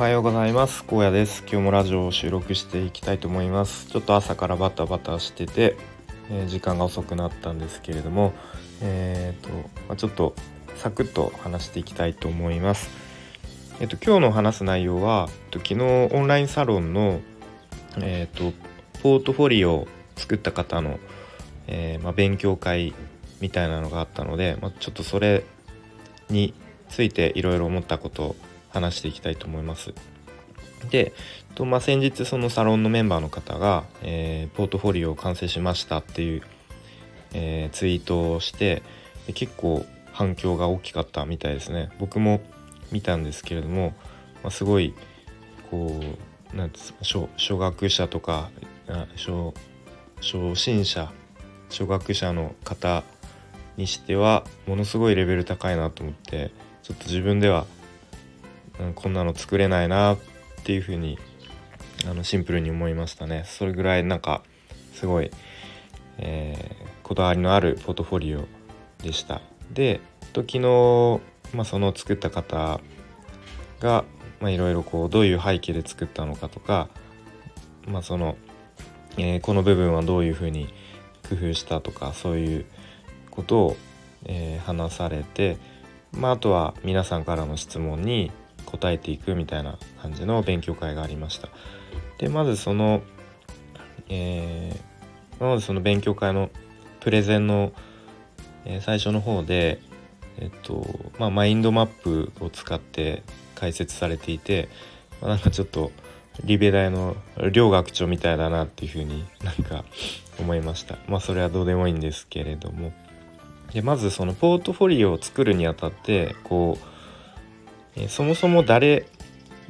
はようございます。高野です。今日もラジオを収録していきたいと思います。ちょっと朝からバタバタしてて、えー、時間が遅くなったんですけれどもえーとまあ、ちょっとサクッと話していきたいと思います。えっ、と今日の話す内容は、えっと、昨日オンラインサロンのえっ、とポートフォリオを作った方の、えー、まあ、勉強会みたいなのがあったので、まあ、ちょっとそれについていろいろ思ったことを話していきたいと思います。で、とまあ、先日そのサロンのメンバーの方が、えー、ポートフォリオを完成しましたっていう、えー、ツイートをして結構反響が大きかったみたいですね。僕も見たんですけれども、まあ、すごいこうなんですか初初学者とか初初心者初学者の方にしてはものすごいレベル高いなと思ってちょっと自分ではうん、こんなの作れないなっていうふうにあのシンプルに思いましたね。それぐらいなんかすごい、えー、こだわりのあるポートフォリオでした。で昨日、まあ、その作った方がいろいろこうどういう背景で作ったのかとか、まあ、その、えー、この部分はどういうふうに工夫したとかそういうことを、えー、話されて、まあ、あとは皆さんからの質問に答えていくみたいな感じの勉強会がありました。でまずその、えー、まずその勉強会のプレゼンの、えー、最初の方で、えっとまあ、マインドマップを使って解説されていて、まあ、なんかちょっとリベ大の両学長みたいだなっていうふうになんか思いました。まあそれはどうでもいいんですけれども。でまずそのポートフォリオを作るにあたってこうえそもそも誰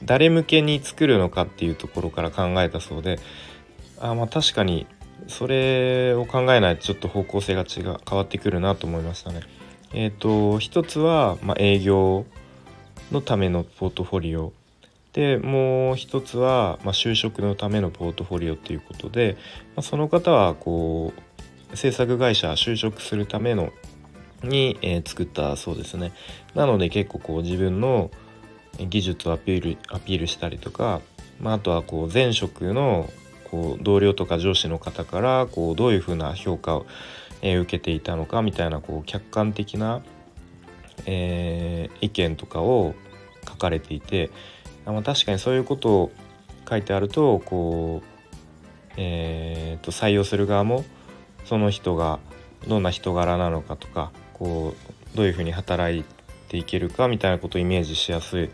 誰向けに作るのかっていうところから考えたそうであまあ確かにそれを考えないとちょっと方向性が違う変わってくるなと思いましたね。えっ、ー、と一つは、まあ、営業のためのポートフォリオでもう一つは、まあ、就職のためのポートフォリオっていうことで、まあ、その方はこう制作会社就職するためのに、えー、作ったそうですね。なので結構こう自分の技術をアピールアピールしたりとか、まあ、あとはこう前職のこう同僚とか上司の方からこうどういうふうな評価を、えー、受けていたのかみたいなこう客観的な、えー、意見とかを書かれていて、まあ、確かにそういうことを書いてあるとこう、えー、と採用する側もその人がどんな人柄なのかとかこうどういうふうに働いていけるかみたいなことをイメージしやす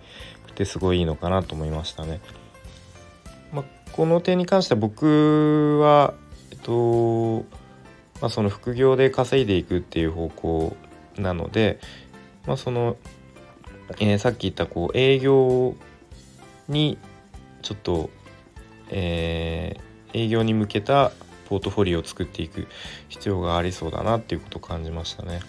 くてすごいいいのかなと思いましたね。まあ、この点に関しては僕は、えっとまあ、その副業で稼いでいくっていう方向なので、まあ、その、えー、さっき言ったこう営業にちょっと、えー、営業に向けたポートフォリオを作っていく必要がありそうだなっていうことを感じましたね。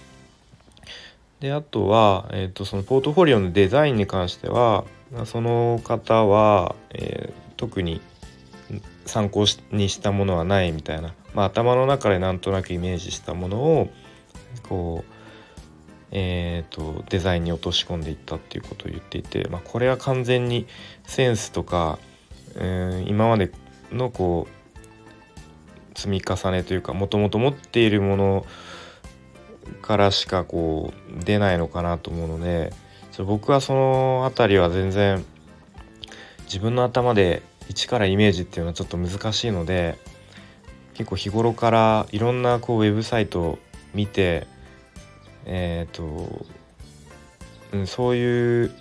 であとは、えーと、そのポートフォリオのデザインに関してはその方は、えー、特に参考にしたものはないみたいな、まあ、頭の中でなんとなくイメージしたものをこう、えーと、デザインに落とし込んでいったっていうことを言っていて、まあ、これは完全にセンスとか、えー、今までのこう積み重ねというかもともと持っているものからしかこう出ないのかなと思うので僕はその辺りは全然自分の頭で一からイメージっていうのはちょっと難しいので結構日頃からいろんなこうウェブサイトを見てえっ、ー、と、うん、そういう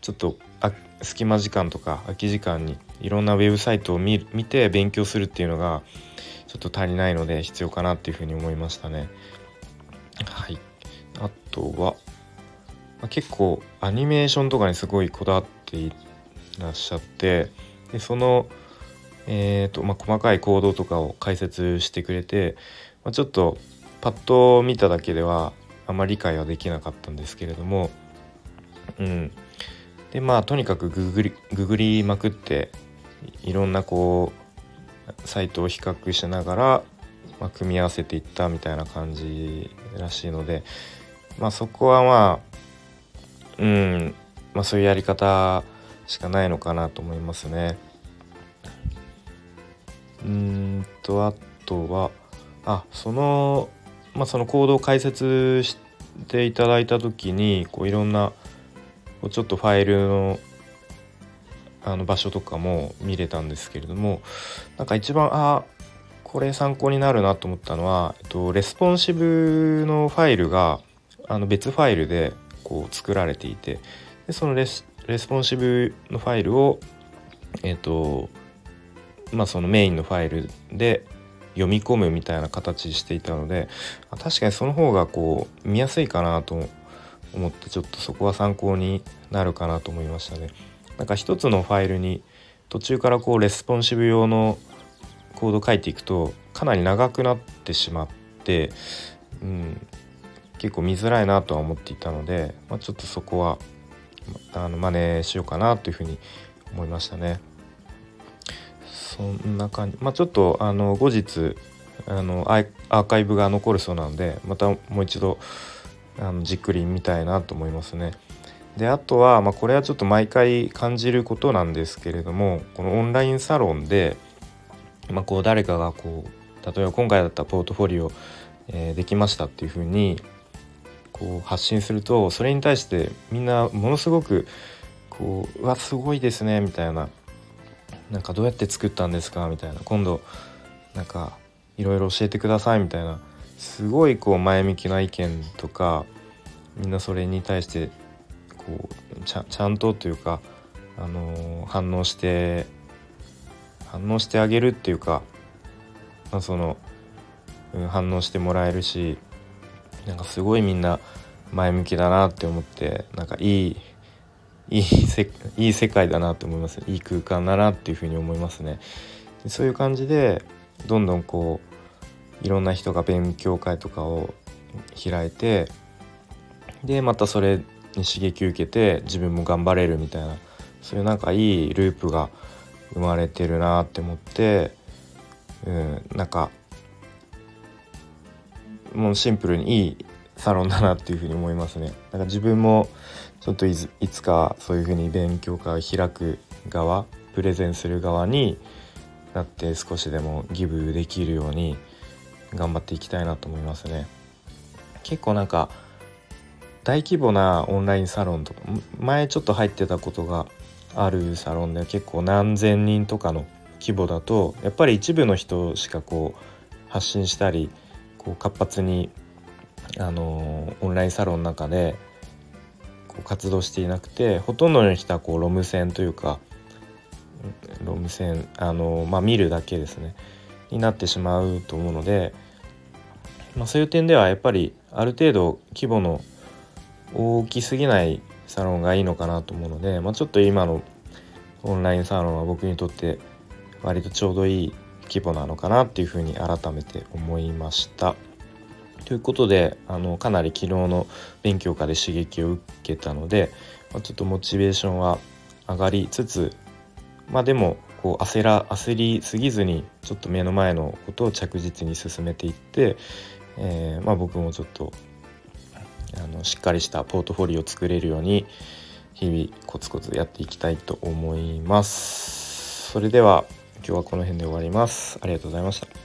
ちょっとあ隙間時間とか空き時間にいろんなウェブサイトを見見て勉強するっていうのがちょっと足りないので必要かなっていうふうに思いましたね。はい。あとは、結構アニメーションとかにすごいこだわっていらっしゃってでそのえーとまあ、細かい行動とかを解説してくれて、まあ、ちょっとパッと見ただけではあんまり理解はできなかったんですけれどもうん。でまあとにかくググりググりまくっていろんなこうサイトを比較しながらまあ、組み合わせていったみたいな感じらしいので、まあ、そこはまあうん、まあ、そういうやり方しかないのかなと思いますね。うんとあとはあそのまあそのコードを解説していただいた時にこういろんなちょっとファイルのあの場所とかも見れたんですけれどもなんか一番あこれ参考になるなと思ったのは、えっと、レスポンシブのファイルがあの別ファイルでこう作られていてでそのレスポンシブのファイルをえっとまあそのメインのファイルで読み込むみたいな形していたので確かにその方がこう見やすいかなと思ってちょっとそこは参考になるかなと思いましたね。なんか一つのファイルに途中からこうレスポンシブ用のコード書いていくとかなり長くなってしまって、うん、結構見づらいなとは思っていたので、まあ、ちょっとそこはあの真似しようかなというふうに思いましたね。そんな感じまあちょっとあの後日あのアーカイブが残るそうなのでまたもう一度あのじっくり見たいなと思いますね。であとは、まあ、これはちょっと毎回感じることなんですけれどもこのオンラインサロンで、まあ、こう誰かがこう例えば今回だったポートフォリオ、えー、できましたっていうふうにこう発信するとそれに対してみんなものすごくこう「うわすごいですね」みたいな「なんかどうやって作ったんですか?」みたいな今度なんかいろいろ教えてくださいみたいなすごいこう前向きな意見とかみんなそれに対してこうちゃんとというか、あのー、反応して反応してあげるっていうか、まあ、その、うん、反応してもらえるしなんかすごいみんな前向きだなって思ってなんかいいいいせいい世界だなって思いますいい空間だなっていうふうに思いますね。そういう感じでどんどんこういろんな人が勉強会とかを開いてでまたそれに刺激受けて自分も頑張れるみたいなそういうなんかいいループが生まれてるなって思ってうんなんかもうシンプルにいいサロンだなっていうふうに思いますね。だか自分もちょっといつかそういうふうに勉強会を開く側プレゼンする側になって少しでもギブできるように頑張っていきたいなと思いますね。結構なんか大規模なオンラインサロンとか前ちょっと入ってたことがあるサロンで結構何千人とかの規模だとやっぱり一部の人しかこう発信したりこう活発にあのオンラインサロンの中でこう活動していなくてほとんどの人はこうロム線というかロム線あの、まあ、見るだけですね。になってしまうと思うので、まあ、そういう点ではやっぱりある程度規模の大きすぎないサロンがいいのかなと思うので、まあ、ちょっと今のオンラインサロンは僕にとって割とちょうどいい規模なのかなっていうふうに改めて思いました。ということであのかなり昨日の勉強会で刺激を受けたので、まあ、ちょっとモチベーションは上がりつつまあでもこう焦ら焦りすぎずにちょっと目の前のことを着実に進めていって、えー、まあ僕もちょっとのしっかりしたポートフォリオを作れるように日々コツコツやっていきたいと思います。それでは今日はこの辺で終わります。ありがとうございました。